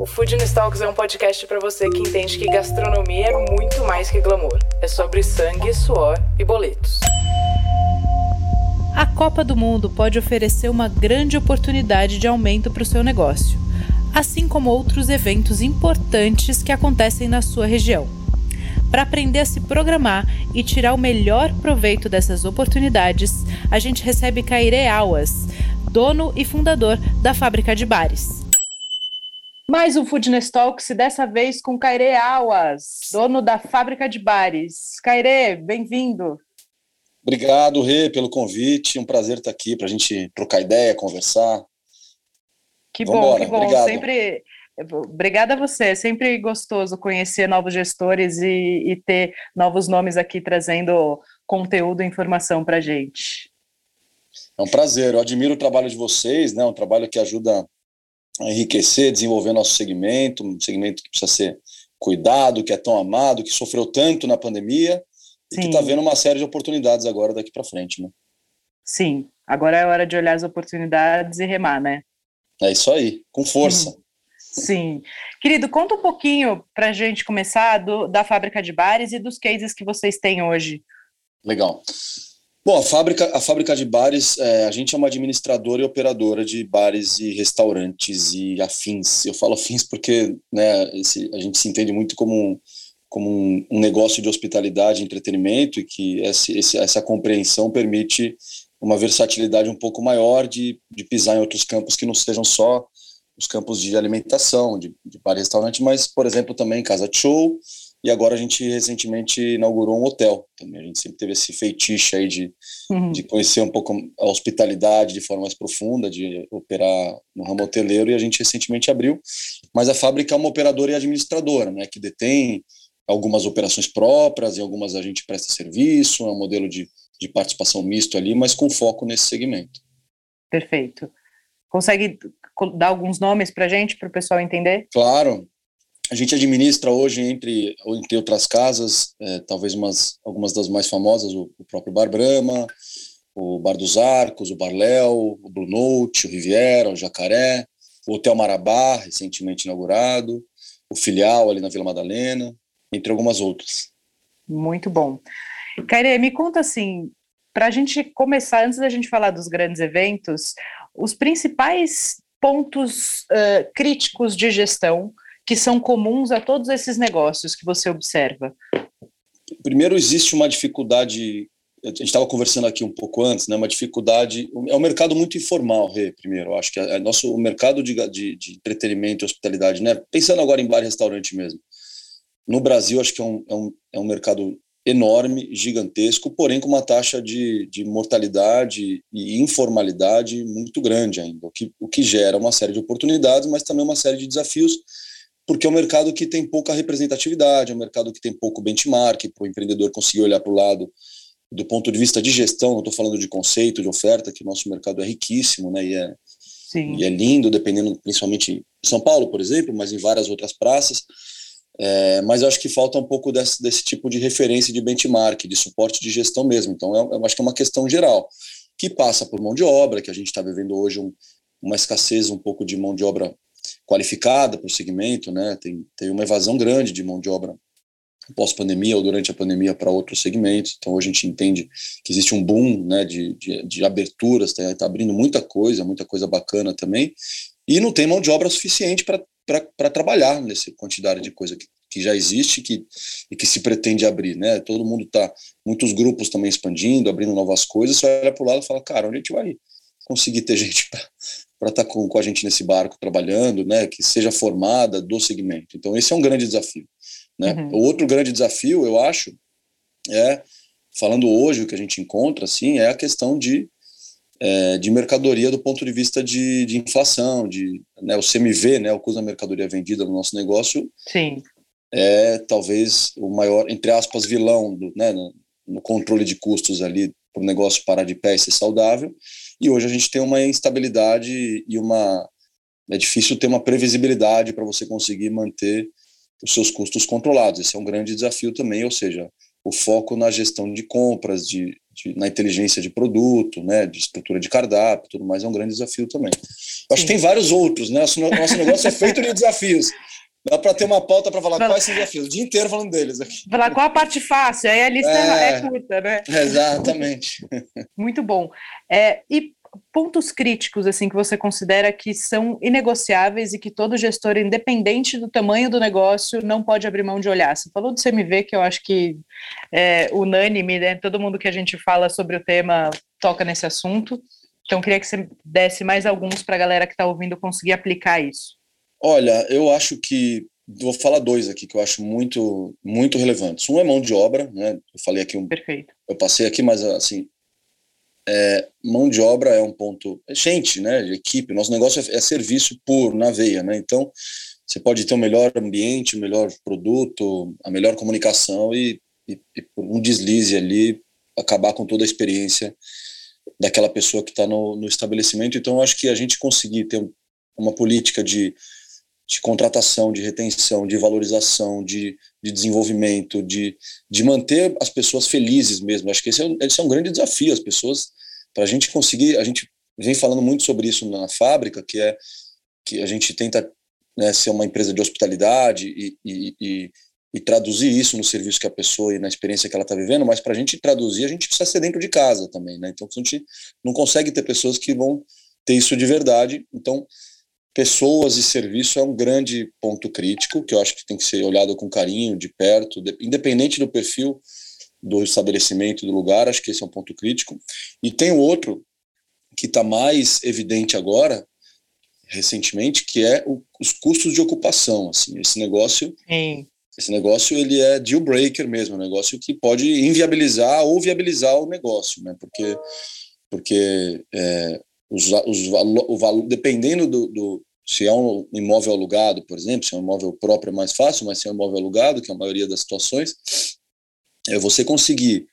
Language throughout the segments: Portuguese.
O Food Talks é um podcast para você que entende que gastronomia é muito mais que glamour. É sobre sangue, suor e boletos. A Copa do Mundo pode oferecer uma grande oportunidade de aumento para o seu negócio, assim como outros eventos importantes que acontecem na sua região. Para aprender a se programar e tirar o melhor proveito dessas oportunidades, a gente recebe Caire Auas, dono e fundador da Fábrica de Bares. Mais um Foodness Talks, dessa vez com Caire Auas, dono da fábrica de bares. Caire, bem-vindo. Obrigado, Rê, pelo convite. Um prazer estar aqui para a gente trocar ideia, conversar. Que Vambora. bom, que bom. Obrigado. Sempre. Obrigada a você. É sempre gostoso conhecer novos gestores e, e ter novos nomes aqui trazendo conteúdo e informação para a gente. É um prazer. Eu admiro o trabalho de vocês, né? Um trabalho que ajuda enriquecer, desenvolver nosso segmento, um segmento que precisa ser cuidado, que é tão amado, que sofreu tanto na pandemia Sim. e que está vendo uma série de oportunidades agora daqui para frente, né? Sim, agora é hora de olhar as oportunidades e remar, né? É isso aí, com força. Sim. Querido, conta um pouquinho para a gente começar do, da fábrica de bares e dos cases que vocês têm hoje. Legal. Bom, a fábrica, a fábrica de bares, é, a gente é uma administradora e operadora de bares e restaurantes e afins. Eu falo afins porque né, esse, a gente se entende muito como um, como um, um negócio de hospitalidade entretenimento e que esse, esse, essa compreensão permite uma versatilidade um pouco maior de, de pisar em outros campos que não sejam só os campos de alimentação, de, de bar e restaurante, mas, por exemplo, também casa de show, e agora a gente recentemente inaugurou um hotel também. A gente sempre teve esse feitiço aí de, uhum. de conhecer um pouco a hospitalidade de forma mais profunda, de operar no ramo hoteleiro, e a gente recentemente abriu. Mas a fábrica é uma operadora e administradora, né, que detém algumas operações próprias, e algumas a gente presta serviço, é um modelo de, de participação misto ali, mas com foco nesse segmento. Perfeito. Consegue dar alguns nomes para a gente, para o pessoal entender? Claro. A gente administra hoje, entre, entre outras casas, é, talvez umas, algumas das mais famosas, o, o, próprio Bar Brahma, o Bar dos Arcos, o Bar Léo, o Blue Note, o Riviera, o Jacaré, o Hotel Marabá, recentemente inaugurado, o filial ali na Vila Madalena, entre algumas outras. Muito bom. Caire, me conta assim, para a gente começar, antes da gente falar dos grandes eventos, os principais pontos uh, críticos de gestão que são comuns a todos esses negócios que você observa? Primeiro, existe uma dificuldade. A gente estava conversando aqui um pouco antes, né? Uma dificuldade. É um mercado muito informal, Rê, primeiro. Acho que é, é nosso o mercado de, de, de, entretenimento e hospitalidade, né? Pensando agora em bar e restaurante mesmo. No Brasil, acho que é um, é um, é um mercado enorme, gigantesco, porém com uma taxa de, de mortalidade e informalidade muito grande ainda, o que, o que gera uma série de oportunidades, mas também uma série de desafios porque é um mercado que tem pouca representatividade, é um mercado que tem pouco benchmark para o empreendedor conseguir olhar para o lado do ponto de vista de gestão, não estou falando de conceito, de oferta, que o nosso mercado é riquíssimo, né, e é, e é lindo, dependendo, principalmente em São Paulo, por exemplo, mas em várias outras praças, é, mas eu acho que falta um pouco desse, desse tipo de referência de benchmark, de suporte de gestão mesmo, então eu, eu acho que é uma questão geral, que passa por mão de obra, que a gente está vivendo hoje um, uma escassez um pouco de mão de obra qualificada para o segmento, né? Tem, tem uma evasão grande de mão de obra pós-pandemia ou durante a pandemia para outros segmentos. Então, a gente entende que existe um boom né, de, de, de aberturas, está tá abrindo muita coisa, muita coisa bacana também, e não tem mão de obra suficiente para trabalhar nessa quantidade de coisa que, que já existe que, e que se pretende abrir. Né? Todo mundo está, muitos grupos também expandindo, abrindo novas coisas, você olha para o lado e fala, cara, onde a gente vai conseguir ter gente para estar tá com, com a gente nesse barco trabalhando, né, que seja formada do segmento. Então, esse é um grande desafio. Né? Uhum. O outro grande desafio, eu acho, é, falando hoje, o que a gente encontra, assim, é a questão de, é, de mercadoria do ponto de vista de, de inflação, de né, o CMV, né, o custo da mercadoria vendida no nosso negócio, Sim. é talvez o maior, entre aspas, vilão do, né, no controle de custos ali para o negócio parar de pé e ser saudável. E hoje a gente tem uma instabilidade e uma é difícil ter uma previsibilidade para você conseguir manter os seus custos controlados. Esse é um grande desafio também, ou seja, o foco na gestão de compras, de, de, na inteligência de produto, né, de estrutura de cardápio, tudo mais é um grande desafio também. Eu acho que tem vários outros, né? Nosso, nosso negócio é feito de desafios. Dá para ter uma pauta para falar Fala. quais são os desafios, o dia inteiro falando deles aqui. Falar qual a parte fácil, aí a lista é, é curta, né? Exatamente. Muito bom. É, e pontos críticos assim que você considera que são inegociáveis e que todo gestor, independente do tamanho do negócio, não pode abrir mão de olhar. Você falou do CMV, que eu acho que é unânime, né? Todo mundo que a gente fala sobre o tema toca nesse assunto. Então, queria que você desse mais alguns para a galera que está ouvindo conseguir aplicar isso. Olha, eu acho que vou falar dois aqui que eu acho muito muito relevantes. Um é mão de obra, né? Eu falei aqui um. Perfeito. Eu passei aqui, mas assim é, mão de obra é um ponto. É gente, né, equipe. Nosso negócio é, é, serviço por na veia, né? Então, você pode ter o melhor ambiente, o melhor produto, a melhor comunicação e, e, e por um deslize ali acabar com toda a experiência daquela pessoa que está no, no, estabelecimento. Então, eu acho que a gente conseguir ter uma política de, de contratação, de retenção, de valorização, de, de desenvolvimento, de, de manter as pessoas felizes mesmo. Acho que esse é, esse é um grande desafio. As pessoas para a gente conseguir, a gente vem falando muito sobre isso na fábrica, que é que a gente tenta né, ser uma empresa de hospitalidade e, e, e, e, traduzir isso no serviço que a pessoa e na experiência que ela está vivendo, mas para a gente traduzir, a gente precisa ser dentro de casa também, né? Então a gente não consegue ter pessoas que vão ter isso de verdade. Então, pessoas e serviço é um grande ponto crítico que eu acho que tem que ser olhado com carinho, de perto, independente do perfil do estabelecimento, do lugar, acho que esse é um ponto crítico. E tem outro que está mais evidente agora, recentemente, que é o, os custos de ocupação. Assim, esse negócio, Sim. esse negócio ele é deal breaker mesmo, um negócio que pode inviabilizar ou viabilizar o negócio, né? Porque, porque é, os, os, o valor, dependendo do, do se é um imóvel alugado, por exemplo, se é um imóvel próprio é mais fácil, mas se é um imóvel alugado, que é a maioria das situações, é você conseguir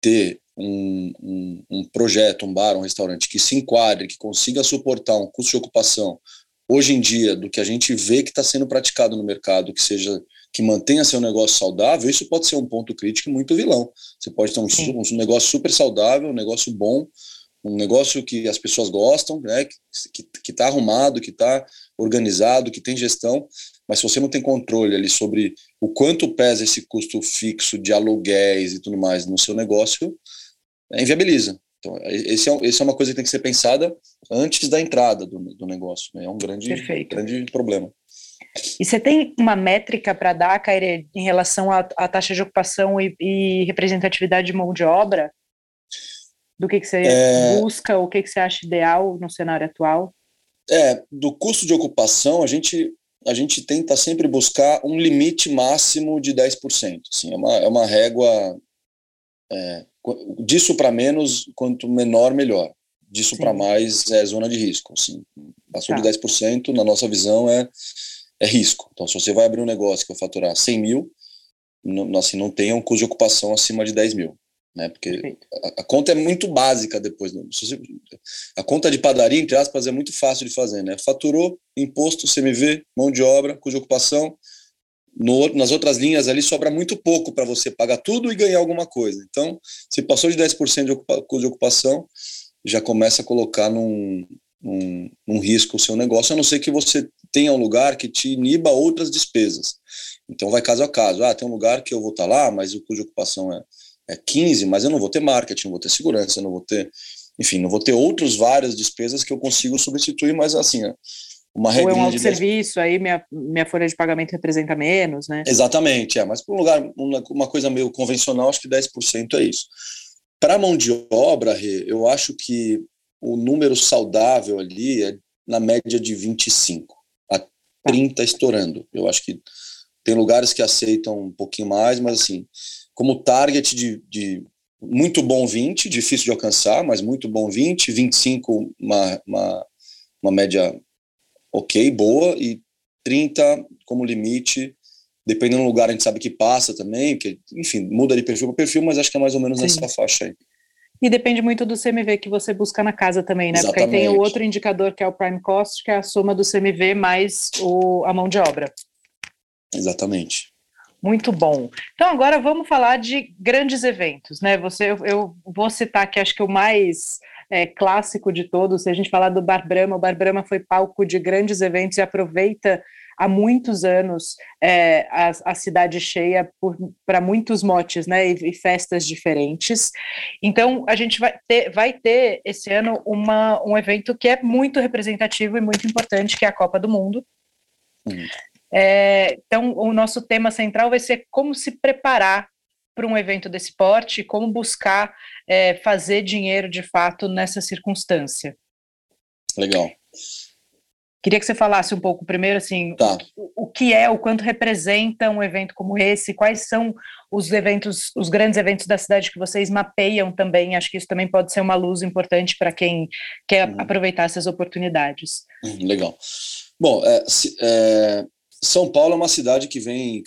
ter um, um, um, projeto, um bar, um restaurante que se enquadre, que consiga suportar um custo de ocupação hoje em dia do que a gente vê que está sendo praticado no mercado, que seja que mantenha seu negócio saudável, isso pode ser um ponto crítico muito vilão. Você pode ter um, um negócio super saudável, um negócio bom, um negócio que as pessoas gostam, né, que está arrumado, que está organizado, que tem gestão, mas se você não tem controle ali sobre o quanto pesa esse custo fixo de aluguéis e tudo mais no seu negócio, é, inviabiliza. Então, esse é, esse é uma coisa que tem que ser pensada antes da entrada do, do negócio. Né? É um grande, grande problema. E você tem uma métrica para dar, Caire, em relação à, à taxa de ocupação e, e, representatividade de mão de obra? Do que, que você é... busca, o que, que você acha ideal no cenário atual? É, do custo de ocupação, a gente, a gente tenta sempre buscar um limite máximo de 10%. Assim, é, uma, é uma régua é, disso para menos, quanto menor, melhor. Disso para mais é zona de risco. Assim. Passou tá. de 10%, na nossa visão, é, é risco. Então, se você vai abrir um negócio que vai faturar 100 mil, não, assim, não tenha um custo de ocupação acima de 10 mil né? Porque a, a, conta é muito básica depois. Né? A conta de padaria, entre aspas, é muito fácil de fazer, né? Faturou, imposto, CMV, mão de obra, cuja ocupação. No, nas outras linhas ali sobra muito pouco para você pagar tudo e ganhar alguma coisa. Então, se passou de 10% de ocupa, de ocupação, já começa a colocar num, num, num risco o seu negócio, a não ser que você tenha um lugar que te iniba outras despesas. Então, vai caso a caso. Ah, tem um lugar que eu vou estar tá lá, mas o custo de ocupação é é 15, mas eu não vou ter marketing, não vou ter segurança, não vou ter, enfim, não vou ter outros várias despesas que eu consigo substituir, mas assim, uma regra. Ou é um serviço, aí minha, minha folha de pagamento representa menos, né? Exatamente, é, mas para um lugar, uma, uma coisa meio convencional, acho que 10% é isso. Para mão de obra, eu acho que o número saudável ali é na média de 25 a 30 tá. estourando. Eu acho que tem lugares que aceitam um pouquinho mais, mas assim, como target de, de muito bom 20, difícil de alcançar, mas muito bom 20, 25, uma, uma, uma média ok, boa, e 30 como limite, Dependendo do lugar, a gente sabe que passa também, que, enfim, muda de perfil para perfil, mas acho que é mais ou menos Sim. nessa faixa aí. E depende muito do CMV que você busca na casa também, né? Exatamente. Porque aí tem o outro indicador que é o Prime Cost, que é a soma do CMV mais o, a mão de obra. Exatamente. Muito bom. Então agora vamos falar de grandes eventos, né? Você, eu, eu vou citar que acho que o mais é, clássico de todos, se a gente falar do Bar Brahma, o Bar Brahma foi palco de grandes eventos e aproveita há muitos anos é, a, a, cidade cheia para muitos motes né, e, e, festas diferentes. Então, a gente vai ter, vai ter esse ano uma, um evento que é muito representativo e muito importante, que é a Copa do Mundo. Uhum. É, então, o nosso tema central vai ser como se preparar para um evento desse porte, como buscar é, fazer dinheiro de fato nessa circunstância. Legal. Queria que você falasse um pouco primeiro, assim, tá. o, o, que é, o quanto representa um evento como esse, quais são os eventos, os grandes eventos da cidade que vocês mapeiam também. Acho que isso também pode ser uma luz importante para quem quer hum. aproveitar essas oportunidades. Hum, legal. Bom, é, é, São Paulo é uma cidade que vem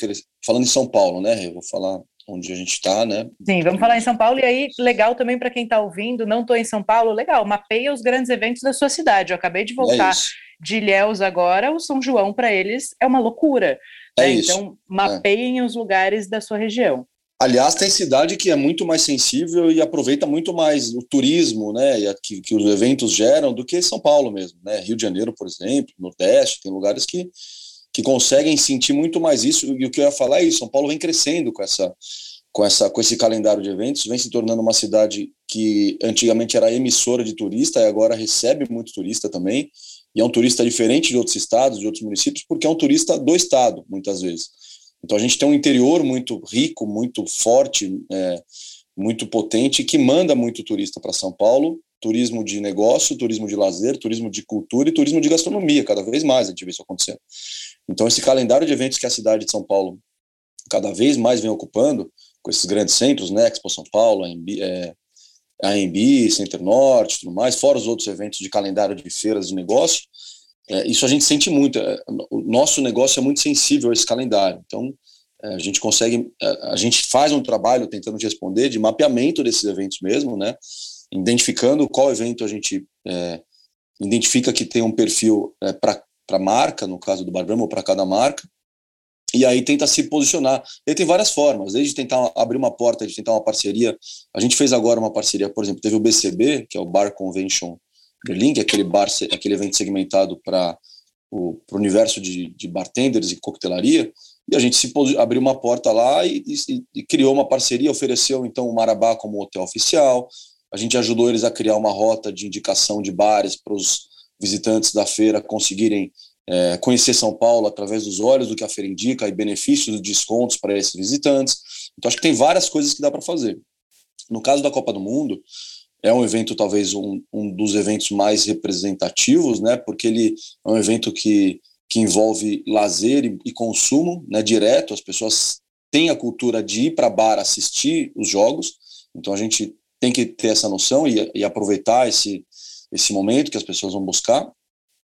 falando em São Paulo, né? Eu vou falar onde a gente está, né? Sim, vamos falar em São Paulo, e aí, legal também para quem está ouvindo, não estou em São Paulo, legal, mapeia os grandes eventos da sua cidade. Eu acabei de é voltar é de Ilhéus agora, o São João para eles é uma loucura. É né? isso. Então, mapeiem é. os lugares da sua região. Aliás, tem cidade que é muito mais sensível e aproveita muito mais o turismo, né, que, que os eventos geram do que São Paulo mesmo, né? Rio de Janeiro, por exemplo, Nordeste, tem lugares que que conseguem sentir muito mais isso. E o que eu ia falar é isso: São Paulo vem crescendo com essa, com essa, com esse calendário de eventos, vem se tornando uma cidade que antigamente era emissora de turista e agora recebe muito turista também. E é um turista diferente de outros estados, de outros municípios, porque é um turista do estado, muitas vezes. Então a gente tem um interior muito rico, muito forte, é, muito potente, que manda muito turista para São Paulo. Turismo de negócio, turismo de lazer, turismo de cultura e turismo de gastronomia, cada vez mais a gente vê isso acontecendo. Então, esse calendário de eventos que a cidade de São Paulo cada vez mais vem ocupando, com esses grandes centros, né, Expo São Paulo, AMB, é, a Center Norte, tudo mais, fora os outros eventos de calendário de feiras de negócio, é, isso a gente sente muito. É, o nosso negócio é muito sensível a esse calendário. Então, é, a gente consegue, é, a gente faz um trabalho tentando responder de mapeamento desses eventos mesmo, né? Identificando qual evento a gente é, identifica que tem um perfil é, para marca, no caso do Barbrama, ou para cada marca, e aí tenta se posicionar. E tem várias formas, desde tentar abrir uma porta, de tentar uma parceria. A gente fez agora uma parceria, por exemplo, teve o BCB, que é o Bar Convention Berlin, que é aquele, bar, aquele evento segmentado para o universo de, de bartenders e coquetelaria, e a gente se abriu uma porta lá e, e, e, criou uma parceria, ofereceu então o Marabá como hotel oficial, a gente ajudou eles a criar uma rota de indicação de bares para os visitantes da feira conseguirem é, conhecer São Paulo através dos olhos do que a feira indica e benefícios e descontos para esses visitantes. Então, acho que tem várias coisas que dá para fazer. No caso da Copa do Mundo, é um evento, talvez, um, um dos eventos mais representativos, né, porque ele é um evento que, que envolve lazer e, e consumo né, direto, as pessoas têm a cultura de ir para bar assistir os jogos, então a gente tem que ter essa noção e, e aproveitar esse, esse momento que as pessoas vão buscar.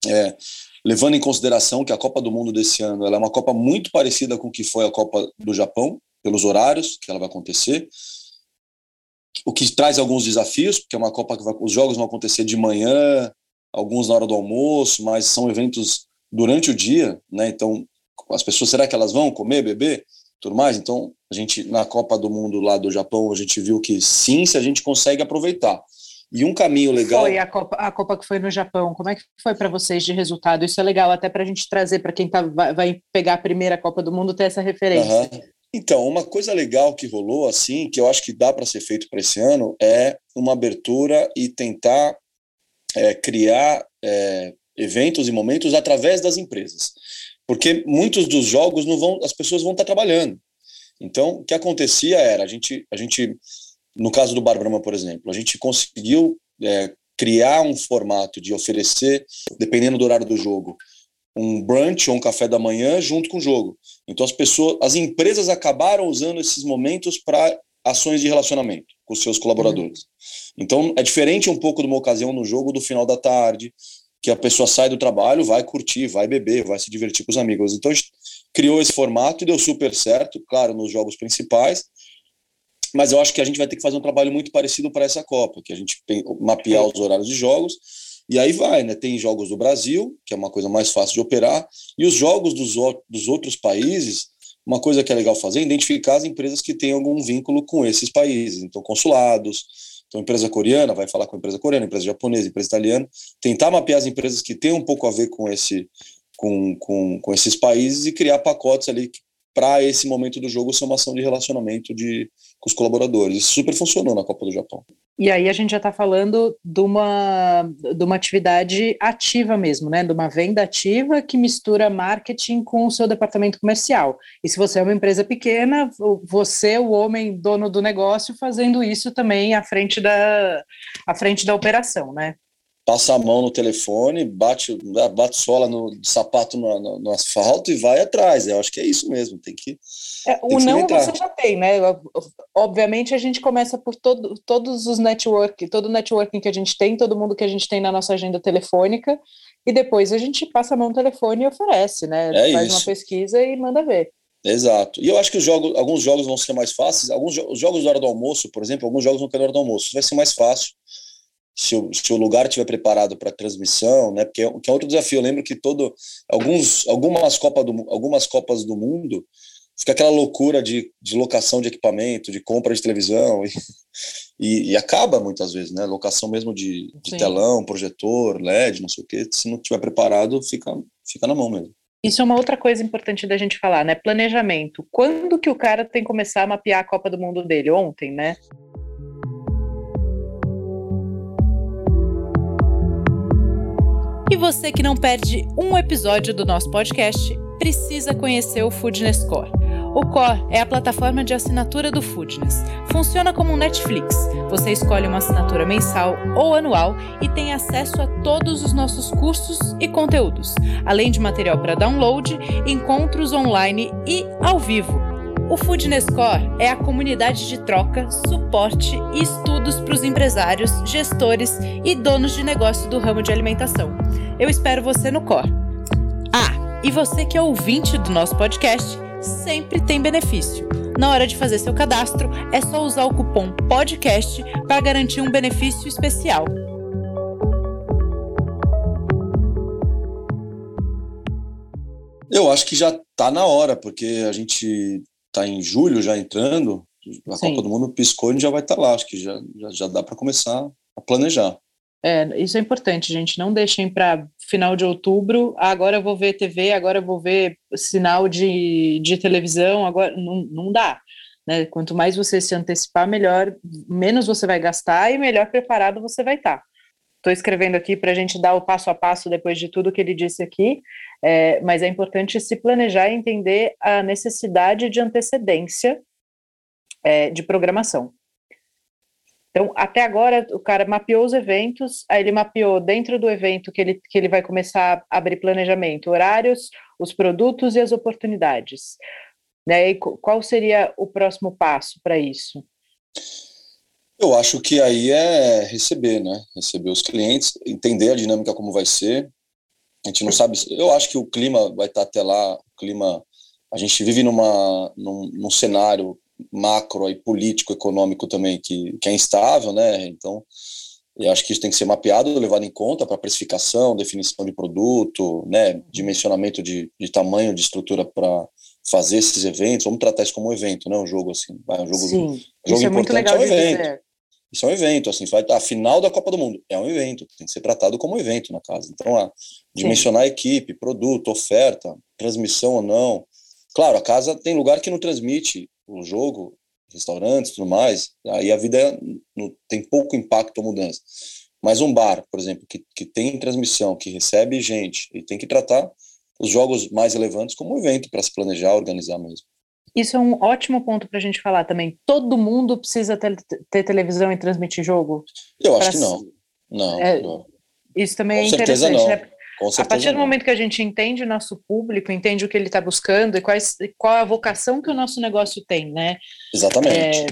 É, levando em consideração que a Copa do Mundo desse ano é uma Copa muito parecida com o que foi a Copa do Japão, pelos horários que ela vai acontecer, o que traz alguns desafios, porque é uma Copa que vai, os jogos vão acontecer de manhã, alguns na hora do almoço, mas são eventos durante o dia, né? Então, as pessoas, será que elas vão comer, beber, tudo mais? Então, a gente na Copa do Mundo lá do Japão, a gente viu que sim, se a gente consegue aproveitar. E um caminho legal. Foi a Copa, a Copa que foi no Japão. Como é que foi para vocês de resultado? Isso é legal até para a gente trazer para quem tá, vai, pegar a primeira Copa do Mundo ter essa referência. Uhum. Então, uma coisa legal que rolou assim, que eu acho que dá para ser feito para esse ano, é uma abertura e tentar é, criar é, eventos e momentos através das empresas, porque muitos dos jogos não vão, as pessoas vão estar trabalhando. Então, o que acontecia era a gente, a gente no caso do Bar Brahma, por exemplo, a gente conseguiu é, criar um formato de oferecer, dependendo do horário do jogo, um brunch ou um café da manhã junto com o jogo. Então as pessoas, as empresas acabaram usando esses momentos para ações de relacionamento com seus colaboradores. Uhum. Então é diferente um pouco de uma ocasião no jogo do final da tarde, que a pessoa sai do trabalho, vai curtir, vai beber, vai se divertir com os amigos. Então a gente criou esse formato e deu super certo, claro, nos jogos principais. Mas eu acho que a gente vai ter que fazer um trabalho muito parecido para essa Copa, que a gente mapear os horários de jogos e aí vai, né? Tem jogos do Brasil, que é uma coisa mais fácil de operar, e os jogos dos, dos outros países, uma coisa que é legal fazer é identificar as empresas que têm algum vínculo com esses países. Então, consulados, então, empresa coreana vai falar com a empresa coreana, empresa japonesa, empresa italiana, tentar mapear as empresas que têm um pouco a ver com, esse, com, com, com esses países e criar pacotes ali para esse momento do jogo ser uma ação de relacionamento de, com os colaboradores. Isso super funcionou na Copa do Japão. E aí a gente já está falando de uma, de uma atividade ativa mesmo, né? De uma venda ativa que mistura marketing com o seu departamento comercial. E se você é uma empresa pequena, você, o homem dono do negócio, fazendo isso também à frente da, à frente da operação, né? Passa a mão no telefone, bate, bate sola no sapato no, no, no, asfalto e vai atrás. Eu acho que é isso mesmo, tem que. É, tem o que não você já tem, né? Obviamente a gente começa por todo, todos os network, todo o networking que a gente tem, todo mundo que a gente tem na nossa agenda telefônica, e depois a gente passa a mão no telefone e oferece, né? É Faz isso. uma pesquisa e manda ver. Exato. E eu acho que os jogos, alguns jogos vão ser mais fáceis. Alguns os jogos da hora do almoço, por exemplo, alguns jogos não querem hora do almoço. Vai ser mais fácil se o, se o lugar estiver preparado para transmissão, né? Porque é, que é outro desafio. Eu lembro que todo alguns algumas copas do algumas copas do mundo fica aquela loucura de, de locação de equipamento, de compra de televisão e, e, e acaba muitas vezes, né? Locação mesmo de, de telão, projetor, LED, não sei o que. Se não estiver preparado, fica fica na mão mesmo. Isso é uma outra coisa importante da gente falar, né? Planejamento. Quando que o cara tem que começar a mapear a Copa do Mundo dele? Ontem, né? E você que não perde um episódio do nosso podcast, precisa conhecer o Foodness Core. O Core é a plataforma de assinatura do Foodness. Funciona como um Netflix. Você escolhe uma assinatura mensal ou anual e tem acesso a todos os nossos cursos e conteúdos, além de material para download, encontros online e ao vivo o Foodness Core é a comunidade de troca, suporte e estudos para os empresários, gestores e donos de negócio do ramo de alimentação. Eu espero você no Core. Ah, e você que é ouvinte do nosso podcast, sempre tem benefício. Na hora de fazer seu cadastro, é só usar o cupom PODCAST para garantir um benefício especial. Eu acho que já está na hora, porque a gente está em julho já entrando, a Sim. Copa do Mundo piscou e já vai estar tá lá. Acho que já, já, já dá para começar a planejar. É, isso é importante, gente. Não deixem para final de outubro. Ah, agora eu vou ver TV, agora eu vou ver sinal de, de televisão. Agora não, não dá. Né? Quanto mais você se antecipar, melhor, menos você vai gastar e melhor preparado você vai estar. Tá. Estou escrevendo aqui para a gente dar o passo a passo depois de tudo que ele disse aqui. É, mas é importante se planejar e entender a necessidade de antecedência é, de programação. Então, até agora, o cara mapeou os eventos, aí ele mapeou dentro do evento que ele, que ele vai começar a abrir planejamento, horários, os produtos e as oportunidades. Né? E qual seria o próximo passo para isso? Eu acho que aí é receber, né? Receber os clientes, entender a dinâmica como vai ser, a gente não sabe. Eu acho que o clima vai estar até lá. O clima. A gente vive numa, num, num cenário macro e político, econômico também que, que é instável, né? Então, eu acho que isso tem que ser mapeado, levado em conta para precificação, definição de produto, né? Dimensionamento de, de tamanho, de estrutura para fazer esses eventos. Vamos tratar isso como um evento, né? Um jogo assim, um jogo, Sim, um jogo isso é muito legal é um evento. Dizer. Isso é um evento, assim, a final da Copa do Mundo é um evento, tem que ser tratado como um evento na casa. Então, a dimensionar a equipe, produto, oferta, transmissão ou não. Claro, a casa tem lugar que não transmite o jogo, restaurantes, tudo mais. Aí a vida é, tem pouco impacto ou mudança. Mas um bar, por exemplo, que, que tem transmissão, que recebe gente, e tem que tratar os jogos mais relevantes como um evento para se planejar, organizar mesmo. Isso é um ótimo ponto para a gente falar também. Todo mundo precisa ter, ter televisão e transmitir jogo? Eu acho que não. Não, é, não. Isso também Com é interessante, né? a partir do momento que a gente entende o nosso público, entende o que ele está buscando e quais, qual a vocação que o nosso negócio tem, né? Exatamente. É,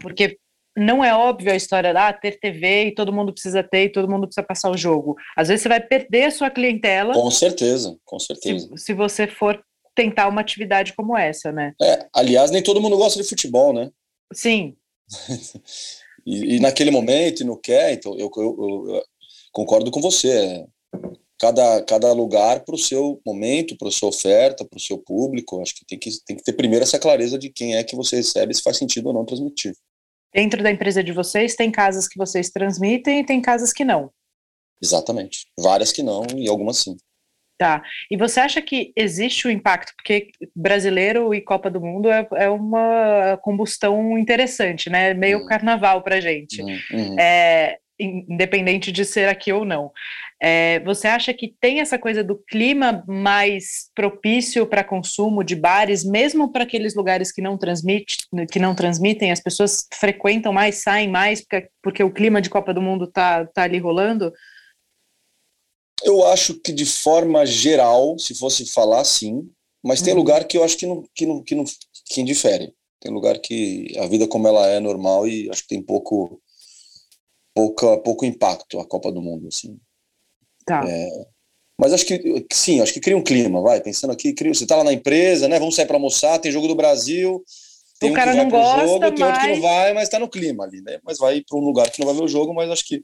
porque não é óbvio a história da ah, ter TV e todo mundo precisa ter e todo mundo precisa passar o jogo. Às vezes você vai perder a sua clientela. Com certeza, com certeza. Se, se você for tentar uma atividade como essa, né? É, aliás, nem todo mundo gosta de futebol, né? Sim. e, e, naquele momento não quer, então eu, eu, eu, concordo com você. Cada, cada lugar para o seu momento, para a sua oferta, para o seu público. Acho que tem, que tem que ter primeiro essa clareza de quem é que você recebe, se faz sentido ou não transmitir. Dentro da empresa de vocês, tem casas que vocês transmitem e tem casas que não. Exatamente. Várias que não e algumas sim. Tá. E você acha que existe o um impacto? Porque brasileiro e Copa do Mundo é, é uma combustão interessante, né? Meio uhum. carnaval pra gente. Uhum. É, independente de ser aqui ou não. É, você acha que tem essa coisa do clima mais propício para consumo de bares, mesmo para aqueles lugares que não, transmite, que não transmitem, as pessoas frequentam mais, saem mais, porque, porque o clima de Copa do Mundo tá, tá ali rolando? Eu acho que de forma geral, se fosse falar, sim, mas tem uhum. lugar que eu acho que não, que não, que não que indifere. Tem lugar que a vida como ela é normal e acho que tem pouco pouca, pouco impacto a Copa do Mundo, assim. Tá. É, mas acho que sim, acho que cria um clima, vai. Pensando aqui, cria, você tá lá na empresa, né? Vamos sair para almoçar, tem jogo do Brasil. Tem o um cara que vai não gosta, jogo, mas... tem outro que não vai, mas tá no clima ali, né? Mas vai para um lugar que não vai ver o jogo, mas acho que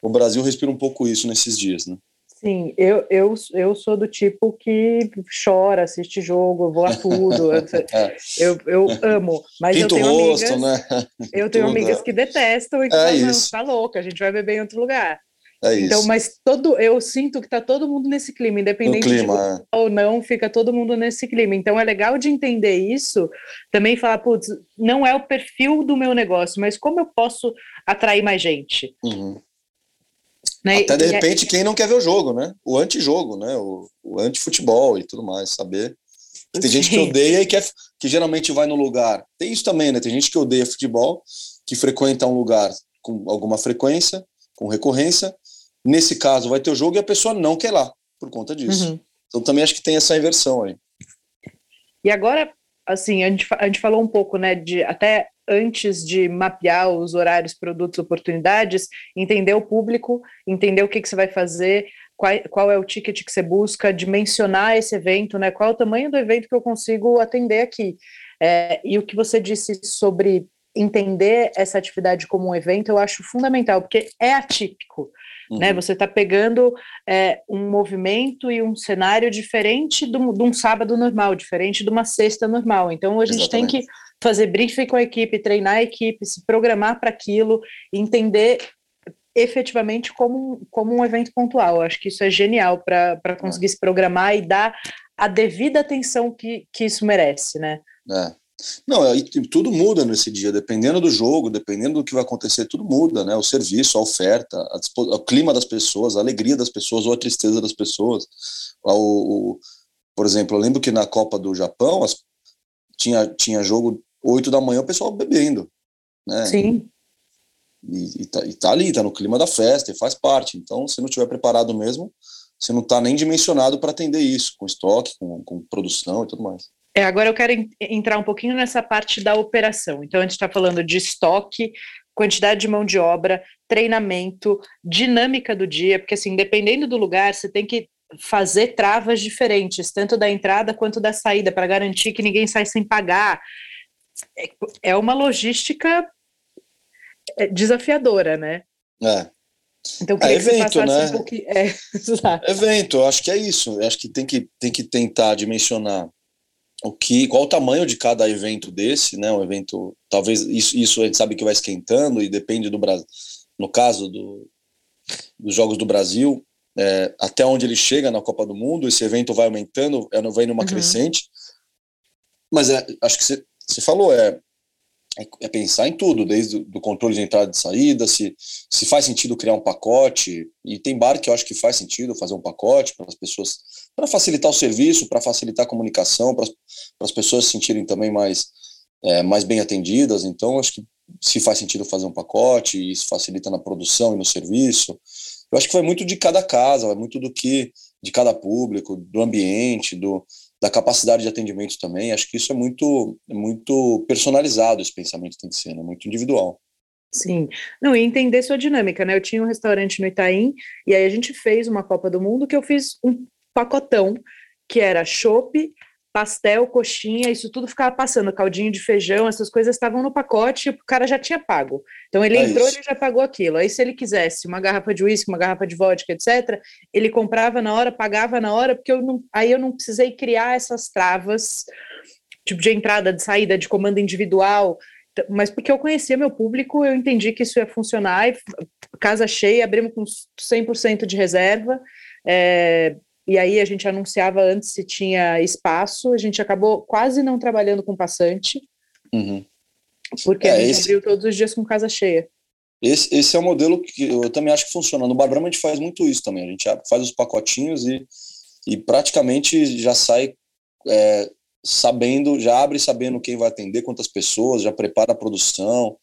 o Brasil respira um pouco isso nesses dias, né? Sim, eu, eu, eu sou do tipo que chora, assiste jogo, vou a tudo. É. eu, eu amo. Mas Pinto eu tenho rosto, amigas, né? Eu tenho Tudo, amigas é. que detestam e que É falam, não, isso. tá louca, a gente vai beber em outro lugar. É isso. Então, mas todo, eu sinto que tá todo mundo nesse clima, independente No de clima, gostar ou não, fica todo mundo nesse clima. Então é legal de entender isso, também falar, putz, não é o perfil do meu negócio, mas como eu posso atrair mais gente? Uhum. Né? Até de repente quem não quer ver o jogo, né? O anti-jogo, né? O, o anti-futebol e tudo mais, saber. Tem gente que odeia e quer, que geralmente vai no lugar. Tem isso também, né? Tem gente que odeia futebol, que frequenta um lugar com alguma frequência, com recorrência. Nesse caso, vai ter o jogo e a pessoa não quer lá por conta disso. Uhum. Então também acho que tem essa inversão aí. E agora, assim, a gente, a gente falou um pouco, né, de até antes de mapear os horários, produtos, oportunidades, entender o público, entender o que, que você vai fazer, qual, qual é o ticket que você busca, dimensionar esse evento, né, qual é o tamanho do evento que eu consigo atender aqui. É, e o que você disse sobre entender essa atividade como um evento, eu acho fundamental, porque é atípico né? Uhum. Você está pegando é, um movimento e um cenário diferente de um, de um sábado normal, diferente de uma sexta normal. Então a gente tem Exatamente. que fazer briefing com a equipe, treinar a equipe, se programar para aquilo, entender efetivamente como, como um evento pontual. Eu acho que isso é genial para conseguir se programar e dar a devida atenção que, que isso merece, né? É. Não, aí tudo muda nesse dia, dependendo do jogo, dependendo do que vai acontecer, tudo muda, né? O serviço, a oferta, a o clima das pessoas, a alegria das pessoas ou a tristeza das pessoas. O, o- por exemplo, eu lembro que na Copa do Japão as- tinha, tinha jogo 8 da manhã, o pessoal bebendo, né? Sim. E, e, tá, e tá ali, tá no clima da festa e faz parte. Então, se não estiver preparado mesmo, você não tá nem dimensionado para atender isso, com estoque, com, com produção e tudo mais. É, agora eu quero en- entrar um pouquinho nessa parte da operação. Então, a gente está falando de estoque, quantidade de mão de obra, treinamento, dinâmica do dia, porque assim, dependendo do lugar, você tem que fazer travas diferentes, tanto da entrada quanto da saída, para garantir que ninguém sai sem pagar. É- uma logística é, desafiadora, né? É. Então, É evento, né? um pouquinho. É. Evento, acho que é isso. Eu acho que tem que, tem que tentar dimensionar o que, qual o tamanho de cada evento desse, né? Um evento, talvez isso, isso a gente sabe que vai esquentando e depende do Brasil. No caso do, dos Jogos do Brasil, é, até onde ele chega na Copa do Mundo, esse evento vai aumentando, é, vai numa Uhum. crescente. Mas é, acho que você, você falou, é, é, é pensar em tudo, desde o controle de entrada e saída, se, se faz sentido criar um pacote, e tem bar que eu acho que faz sentido fazer um pacote para as pessoas, para facilitar o serviço, para facilitar a comunicação, para as pessoas se sentirem também mais, é, mais bem atendidas, então acho que se faz sentido fazer um pacote, isso facilita na produção e no serviço. Eu acho que vai muito de cada casa, vai muito do que, de cada público, do ambiente, do, da capacidade de atendimento também. Acho que isso é muito, muito personalizado, esse pensamento tem que ser, né? muito individual. Sim, não, e entender sua dinâmica, né? Eu tinha um restaurante no Itaim, e aí a gente fez uma Copa do Mundo que eu fiz um pacotão, que era chopp, pastel, coxinha, isso tudo ficava passando, caldinho de feijão, essas coisas estavam no pacote, o cara já tinha pago. Então ele é entrou, isso. ele já pagou aquilo. Aí se ele quisesse uma garrafa de uísque, uma garrafa de vodka, etc, ele comprava na hora, pagava na hora, porque eu não, aí eu não precisei criar essas travas, tipo de entrada, de saída, de comando individual, mas porque eu conhecia meu público, eu entendi que isso ia funcionar, e casa cheia, abrimos com 100% de reserva, é, e aí a gente anunciava antes se tinha espaço, a gente acabou quase não trabalhando com passante, uhum. porque é, a gente esse, abriu todos os dias com casa cheia. Esse, esse é o modelo que eu também acho que funciona. No Barbrama a gente faz muito isso também, a gente faz os pacotinhos e, e praticamente já sai é, sabendo, já abre sabendo quem vai atender, quantas pessoas, já prepara a produção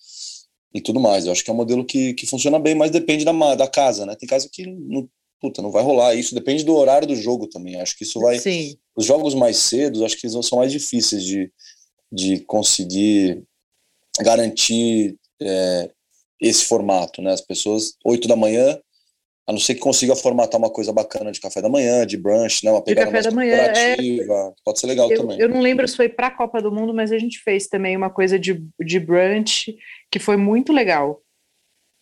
e tudo mais. Eu acho que é um modelo que, que funciona bem, mas depende da, da casa, né? Tem casa que não, puta, não vai rolar. Isso depende do horário do jogo também. Acho que isso vai. Sim. Os jogos mais cedos, acho que eles são mais difíceis de, de conseguir garantir é, esse formato, né? As pessoas, 8 da manhã, a não ser que consiga formatar uma coisa bacana de café da manhã, de brunch, né? Uma pegada mais manhã, é... pode ser legal eu, também. Eu não lembro se foi para a Copa do Mundo, mas a gente fez também uma coisa de, de brunch que foi muito legal.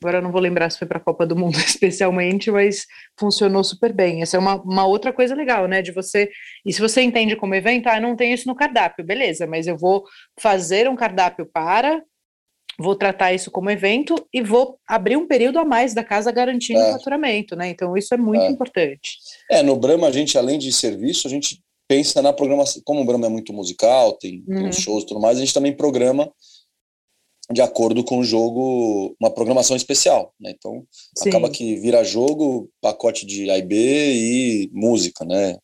Agora eu não vou lembrar se foi para a Copa do Mundo especialmente, mas funcionou super bem. Essa é uma, uma outra coisa legal, né? De você. E se você entende como evento, ah, não tem isso no cardápio, beleza, mas eu vou fazer um cardápio para, vou tratar isso como evento e vou abrir um período a mais da casa garantindo é. o faturamento, né? Então isso é muito é. importante. É, no Brahma, a gente, além de serviço, a gente pensa na programação. Como o Brahma é muito musical, tem, uhum. tem shows e tudo mais, a gente também programa de acordo com o jogo, uma programação especial, né? Então, Sim. acaba que vira jogo, pacote de A e B e música, né?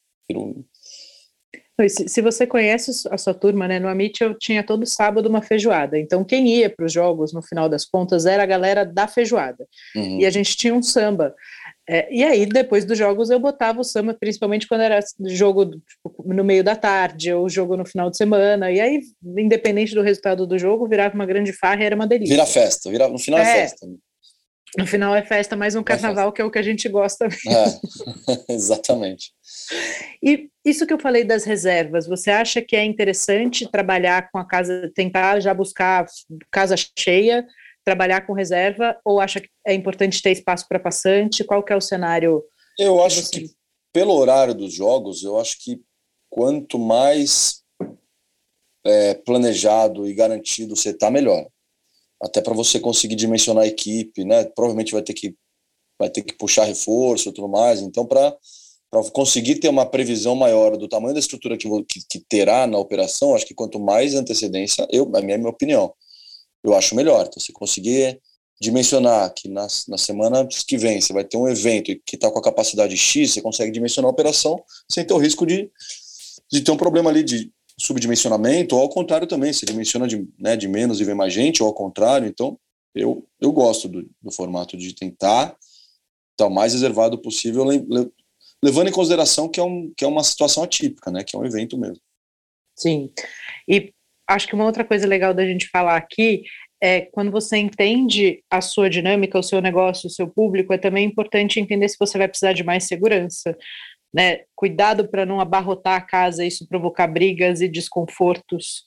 Se, se você conhece a sua turma, né? No Amit eu tinha todo sábado uma feijoada. Então, quem ia para os jogos, no final das contas, era a galera da feijoada. Uhum. E a gente tinha um samba. É, e aí, depois dos jogos, eu botava o samba, principalmente quando era jogo tipo, no meio da tarde, ou jogo no final de semana. E aí, independente do resultado do jogo, virava uma grande farra e era uma delícia. Vira festa, vira, no final é, é festa. No final é festa, mais um é carnaval, que é o que a gente gosta. É, exatamente. E isso que eu falei das reservas, você acha que é interessante trabalhar com a casa, tentar já buscar casa cheia, trabalhar com reserva ou acha que é importante ter espaço para passante? Qual que é o cenário? Eu acho que pelo horário dos jogos, eu acho que quanto mais é, planejado e garantido você está, melhor. Até para você conseguir dimensionar a equipe, né? Provavelmente vai ter que vai ter que puxar reforço e tudo mais. Então, para conseguir ter uma previsão maior do tamanho da estrutura que, que, que terá na operação, acho que quanto mais antecedência, eu, a minha, a minha opinião, eu acho melhor. Então, você conseguir dimensionar que na, na semana que vem você vai ter um evento que está com a capacidade X, você consegue dimensionar a operação sem ter o risco de, de ter um problema ali de subdimensionamento, ou ao contrário também, você dimensiona de, né, de menos e vem mais gente, ou ao contrário. Então, eu, eu gosto do, do formato de tentar estar o mais reservado possível, levando em consideração que é, um, que é uma situação atípica, né, que é um evento mesmo. Sim. E acho que uma outra coisa legal da gente falar aqui é quando você entende a sua dinâmica, o seu negócio, o seu público, é também importante entender se você vai precisar de mais segurança. Né? Cuidado para não abarrotar a casa, isso provocar brigas e desconfortos.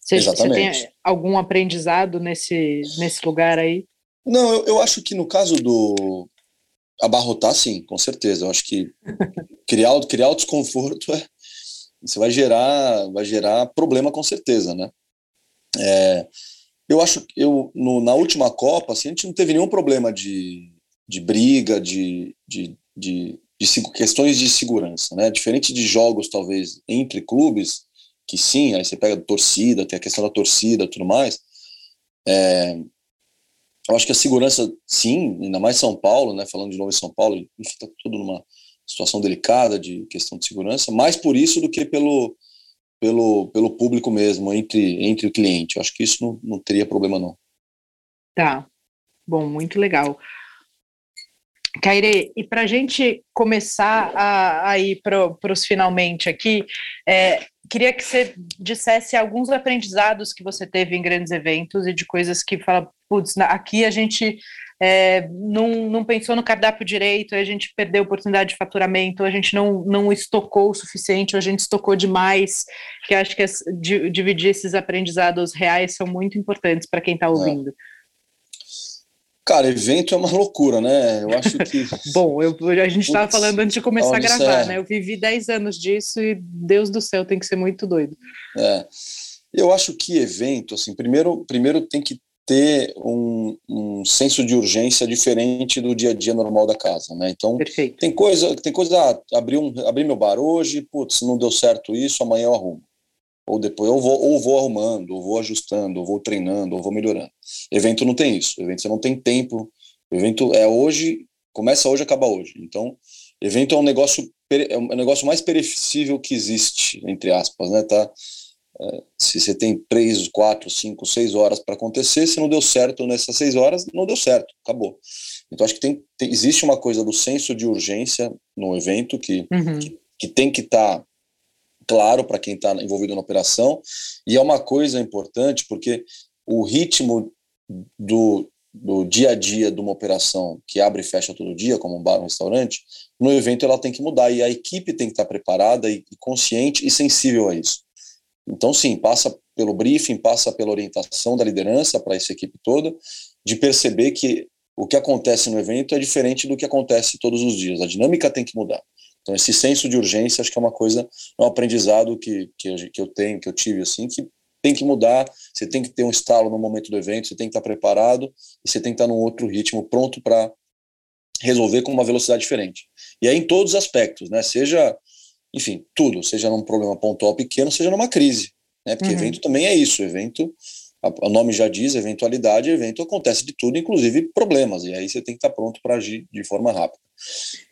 Você, você tem algum aprendizado nesse, nesse lugar aí? Não, eu, eu acho que no caso do abarrotar, sim, com certeza. Eu acho que criar, criar o desconforto é, você vai gerar, vai gerar problema com certeza, né? É, eu acho que eu, no, na última Copa, assim, a gente não teve nenhum problema de, de briga, de, de, de, de questões de segurança, né? Diferente de jogos, talvez, entre clubes, que sim, aí você pega torcida, tem a questão da torcida tudo mais. É, eu acho que a segurança, sim, ainda mais São Paulo, né? Falando de novo em São Paulo, enfim, tá tudo numa situação delicada de questão de segurança, mais por isso do que pelo, pelo, pelo público mesmo, entre, entre o cliente. Eu acho que isso não, não teria problema, não. Tá. Bom, muito legal. Caire, e para a gente começar a, a ir para os finalmente aqui, é, queria que você dissesse alguns aprendizados que você teve em grandes eventos e de coisas que fala, putz, aqui a gente é, não, não pensou no cardápio direito, a gente perdeu a oportunidade de faturamento, a gente não, não estocou o suficiente, a gente estocou demais, que acho que as, de, dividir esses aprendizados reais são muito importantes para quem está é. ouvindo. É. Cara, evento é uma loucura, né? Eu acho que. Bom, eu, a gente estava falando antes de começar a gravar, é... né? Eu vivi 10 anos disso e, Deus do céu, tem que ser muito doido. É. Eu acho que evento, assim, primeiro, primeiro tem que ter um, um senso de urgência diferente do dia a dia normal da casa, né? Então, Perfeito. tem coisa, tem coisa, ah, abri, um, abri meu bar hoje, putz, não deu certo isso, amanhã eu arrumo. Ou depois eu vou, ou vou arrumando, ou vou ajustando, ou vou treinando, ou vou melhorando. Evento não tem isso. Evento você não tem tempo. evento é hoje, começa hoje, acaba hoje. Então, evento é um negócio é um negócio mais perecível que existe, entre aspas, né? Tá? É, se você tem três, quatro, cinco, seis horas para acontecer, se não deu certo nessas seis horas, não deu certo, acabou. Então acho que tem, tem existe uma coisa do senso de urgência no evento que, uhum. que, que, tem que estar tá claro para quem está envolvido na operação, e é uma coisa importante porque o ritmo do, do dia a dia de uma operação que abre e fecha todo dia, como um bar, um restaurante, no evento ela tem que mudar e a equipe tem que estar tá preparada e, e consciente e sensível a isso. Então, sim, passa pelo briefing, passa pela orientação da liderança para essa equipe toda, de perceber que o que acontece no evento é diferente do que acontece todos os dias. A dinâmica tem que mudar. Então, esse senso de urgência, acho que é uma coisa, é um aprendizado que, que, que eu tenho, que eu tive, assim, que tem que mudar, você tem que ter um estalo no momento do evento, você tem que estar preparado e você tem que estar num outro ritmo, pronto para resolver com uma velocidade diferente. E aí em todos os aspectos, né? Seja, enfim, tudo, seja num problema pontual pequeno, seja numa crise, né? Porque uhum. evento também é isso, evento o nome já diz, eventualidade, evento acontece de tudo, inclusive problemas, e aí você tem que estar pronto para agir de forma rápida.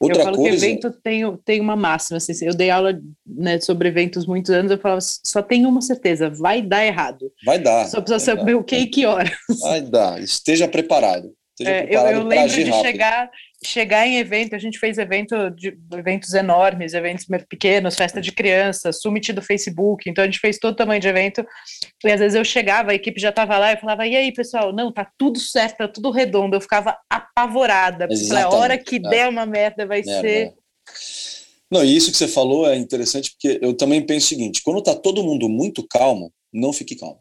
Outra eu falo coisa... que evento tem, tem uma máxima, assim, eu dei aula né, sobre eventos muitos anos, eu falava, só tem uma certeza, vai dar errado. Vai dar. Só precisa saber o que e que horas. Vai dar, esteja preparado. É, eu, eu lembro de rápido. chegar chegar em evento, a gente fez evento de, eventos enormes, eventos pequenos, festa de criança, summit do Facebook, então a gente fez todo tamanho de evento, e às vezes eu chegava, a equipe já estava lá, e falava, e aí, pessoal, não, tá tudo certo, tá tudo redondo, eu ficava apavorada, porque a hora que é. der uma merda vai merda. ser... Não, e isso que você falou é interessante, porque eu também penso o seguinte, quando tá todo mundo muito calmo, não fique calmo.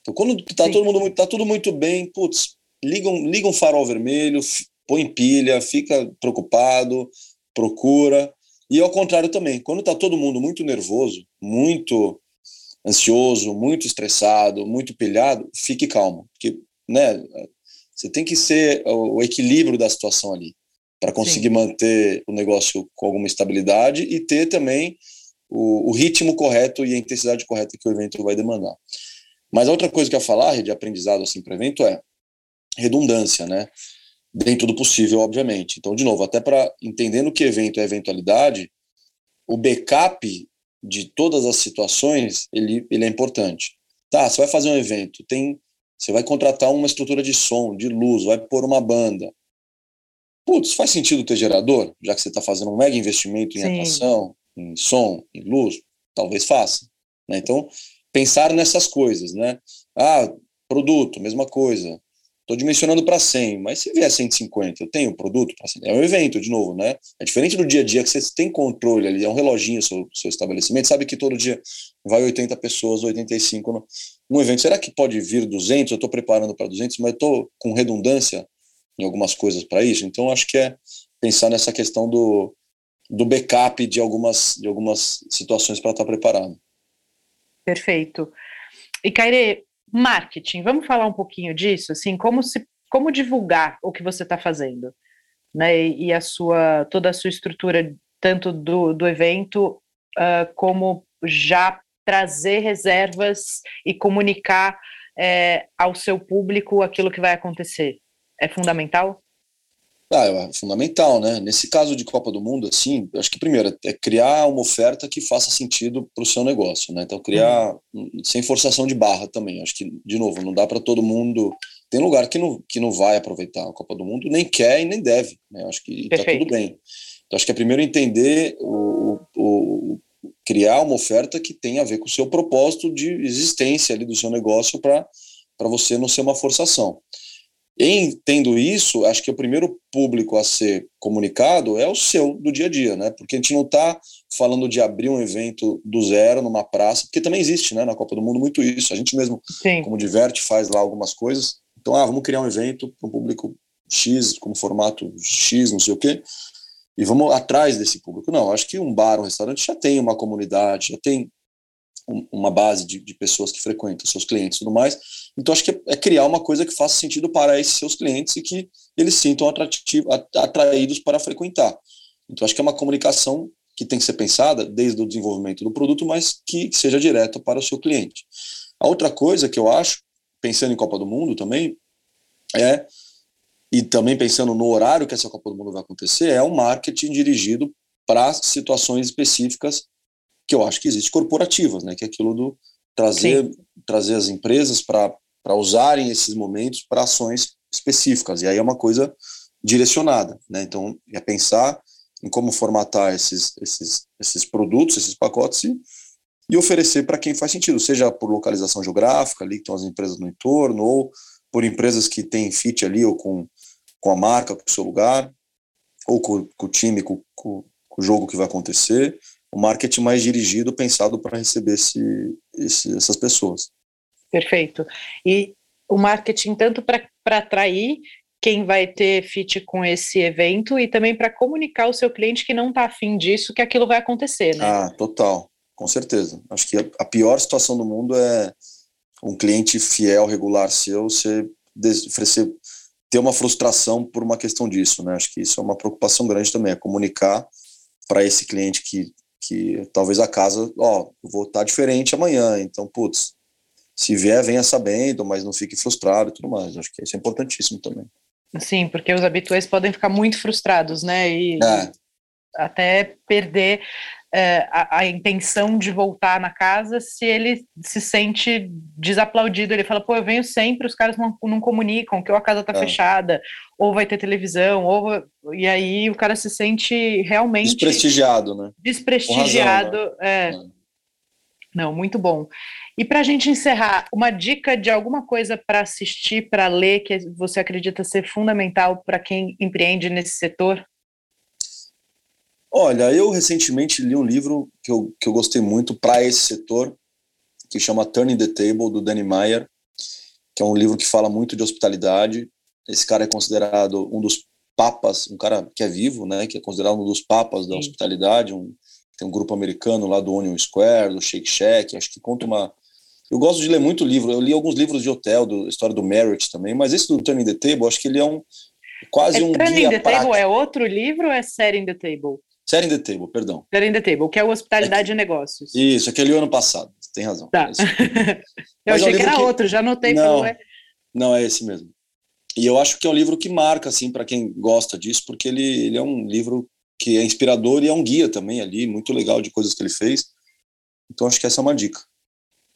Então, quando tá Sim. todo mundo muito, tá tudo muito bem, putz, liga um, liga um farol vermelho, põe pilha, fica preocupado, procura. E ao contrário também, quando está todo mundo muito nervoso, muito ansioso, muito estressado, muito pilhado, fique calmo, porque né, você tem que ser o equilíbrio da situação ali para conseguir Sim. manter o negócio com alguma estabilidade e ter também o, o, ritmo correto e a intensidade correta que o evento vai demandar. Mas a outra coisa que eu ia falar de aprendizado assim para evento é redundância, né? dentro do possível, obviamente. Então, de novo, até para entendendo que evento é eventualidade, o backup de todas as situações ele, ele é importante. Tá, você vai fazer um evento, tem, você vai contratar uma estrutura de som, de luz, vai pôr uma banda. Putz, faz sentido ter gerador, já que você está fazendo um mega investimento em Sim. atuação, em som, em luz, talvez faça. Né? Então, pensar nessas coisas, né? Ah, produto, mesma coisa. Estou dimensionando para 100, mas se vier 150, eu tenho produto para 100. É um evento, de novo, né? É diferente do dia a dia que você tem controle ali, é um reloginho seu, seu estabelecimento, sabe que todo dia vai 80 pessoas, 85 no, um evento. Será que pode vir 200? Eu estou preparando para 200, mas estou com redundância em algumas coisas para isso. Então, acho que é pensar nessa questão do, do backup de algumas, de algumas situações para estar tá preparado. Perfeito. E, Caire, Marketing, vamos falar um pouquinho disso, assim, como se como divulgar o que você está fazendo, né? E, a sua toda a sua estrutura tanto do, do evento uh, como já trazer reservas e comunicar é, ao seu público aquilo que vai acontecer. É fundamental? Ah, é fundamental, né? Nesse caso de Copa do Mundo, assim, acho que primeiro é criar uma oferta que faça sentido para o seu negócio, né? Então criar uhum. sem forçação de barra também. Acho que de novo não dá para todo mundo tem lugar que não, que não vai aproveitar a Copa do Mundo, nem quer e nem deve. Né? Acho que está tudo bem. Então, acho que é primeiro entender, o, o, o, criar uma oferta que tenha a ver com o seu propósito de existência ali do seu negócio para você não ser uma forçação. Em tendo isso, acho que o primeiro público a ser comunicado é o seu do dia a dia, né? Porque a gente não está falando de abrir um evento do zero numa praça, porque também existe, né, na Copa do Mundo muito isso. A gente mesmo, Sim. como diverte, faz lá algumas coisas. Então, ah, vamos criar um evento para um público X, como formato X, não sei o quê, e vamos atrás desse público. Não, acho que um bar, um restaurante já tem uma comunidade, já tem uma base de, de, pessoas que frequentam, seus clientes e tudo mais. Então, acho que é, é, criar uma coisa que faça sentido para esses seus clientes e que eles sintam atrativo, atraídos para frequentar. Então, acho que é uma comunicação que tem que ser pensada desde o desenvolvimento do produto, mas que seja direta para o seu cliente. A outra coisa que eu acho, pensando em Copa do Mundo também, é, e também pensando no horário que essa Copa do Mundo vai acontecer, é um marketing dirigido para situações específicas que eu acho que existe corporativas, né? Que é aquilo do trazer, trazer as empresas para usarem esses momentos para ações específicas. E aí é uma coisa direcionada, né? Então, é pensar em como formatar esses, esses, esses produtos, esses pacotes e, e oferecer para quem faz sentido, seja por localização geográfica, ali que estão as empresas no entorno, ou por empresas que têm fit ali, ou com, com a marca, com o seu lugar, ou com, com o time, com, com, com o jogo que vai acontecer, o marketing mais dirigido, pensado para receber esse, esse, essas pessoas. Perfeito. E o marketing tanto para atrair quem vai ter fit com esse evento e também para comunicar o seu cliente que não está afim disso, que aquilo vai acontecer, né? Ah, total, com certeza. Acho que a pior situação do mundo é um cliente fiel, regular seu, você oferecer, ter uma frustração por uma questão disso, né? Acho que isso é uma preocupação grande também, é comunicar para esse cliente que que talvez a casa, ó, vou estar diferente amanhã, então, putz, se vier, venha sabendo, mas não fique frustrado e tudo mais. Acho que isso é importantíssimo também. Sim, porque os habituais podem ficar muito frustrados, né? E é. até perder é, a, a, intenção de voltar na casa se ele se sente desaplaudido. Ele fala, pô, eu venho sempre, os caras não, não comunicam que ou a casa tá é. fechada, ou vai ter televisão, ou e aí o cara se sente realmente desprestigiado, né? Desprestigiado, razão, né? é. Não, muito bom. E para a gente encerrar, uma dica de alguma coisa para assistir, para ler, que você acredita ser fundamental para quem empreende nesse setor? Olha, eu recentemente li um livro que eu, que eu gostei muito para esse setor, que chama Turning the Table, do Danny Meyer, que é um livro que fala muito de hospitalidade. Esse cara é considerado um dos papas, um cara que é vivo, né, que é considerado um dos papas da Sim. hospitalidade, um, tem um grupo americano lá do Union Square, do Shake Shack, acho que conta uma... Eu gosto de ler muito livro, eu li alguns livros de hotel, do história do Marriott também, mas esse do Turning the Table, acho que ele é um quase é um Turning guia the prático. Table é outro livro ou é Setting the Table? Setting the Table, perdão. Setting the Table, que é o Hospitalidade é, de Negócios. Isso, aquele ano passado, tem razão. Tá. eu achei é um que era que... outro, já anotei. Não, é... não, é esse mesmo. E eu acho que é um livro que marca, assim, para quem gosta disso, porque ele, ele é um livro que é inspirador e é um guia também ali, muito legal de coisas que ele fez. Então acho que essa é uma dica.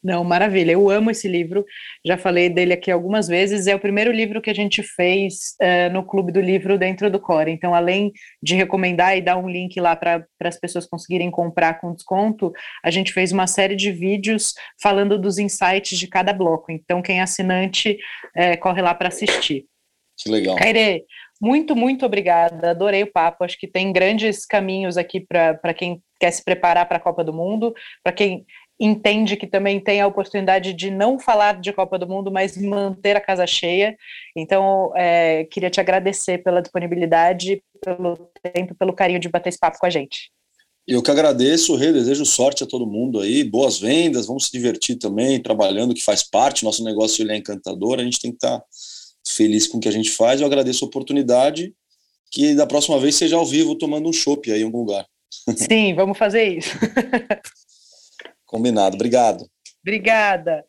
Não, maravilha. Eu amo esse livro. Já falei dele aqui algumas vezes. É o primeiro livro que a gente fez uh, no Clube do Livro dentro do Core. Então, além de recomendar e dar um link lá para as pessoas conseguirem comprar com desconto, a gente fez uma série de vídeos falando dos insights de cada bloco. Então, quem é assinante, uh, corre lá para assistir. Que legal. Kaire, muito, muito obrigada. Adorei o papo. Acho que tem grandes caminhos aqui para quem quer se preparar para a Copa do Mundo, para quem entende que também tem a oportunidade de não falar de Copa do Mundo, mas manter a casa cheia. Então, é, queria te agradecer pela disponibilidade, pelo tempo, pelo carinho de bater esse papo com a gente. Eu que agradeço, Rê, desejo sorte a todo mundo aí, boas vendas, vamos se divertir também, trabalhando, que faz parte, nosso negócio ele é encantador, a gente tem que estar feliz com o que a gente faz, eu agradeço a oportunidade, que da próxima vez seja ao vivo tomando um chopp aí em algum lugar. Sim, vamos fazer isso. Combinado. Obrigado. Obrigada.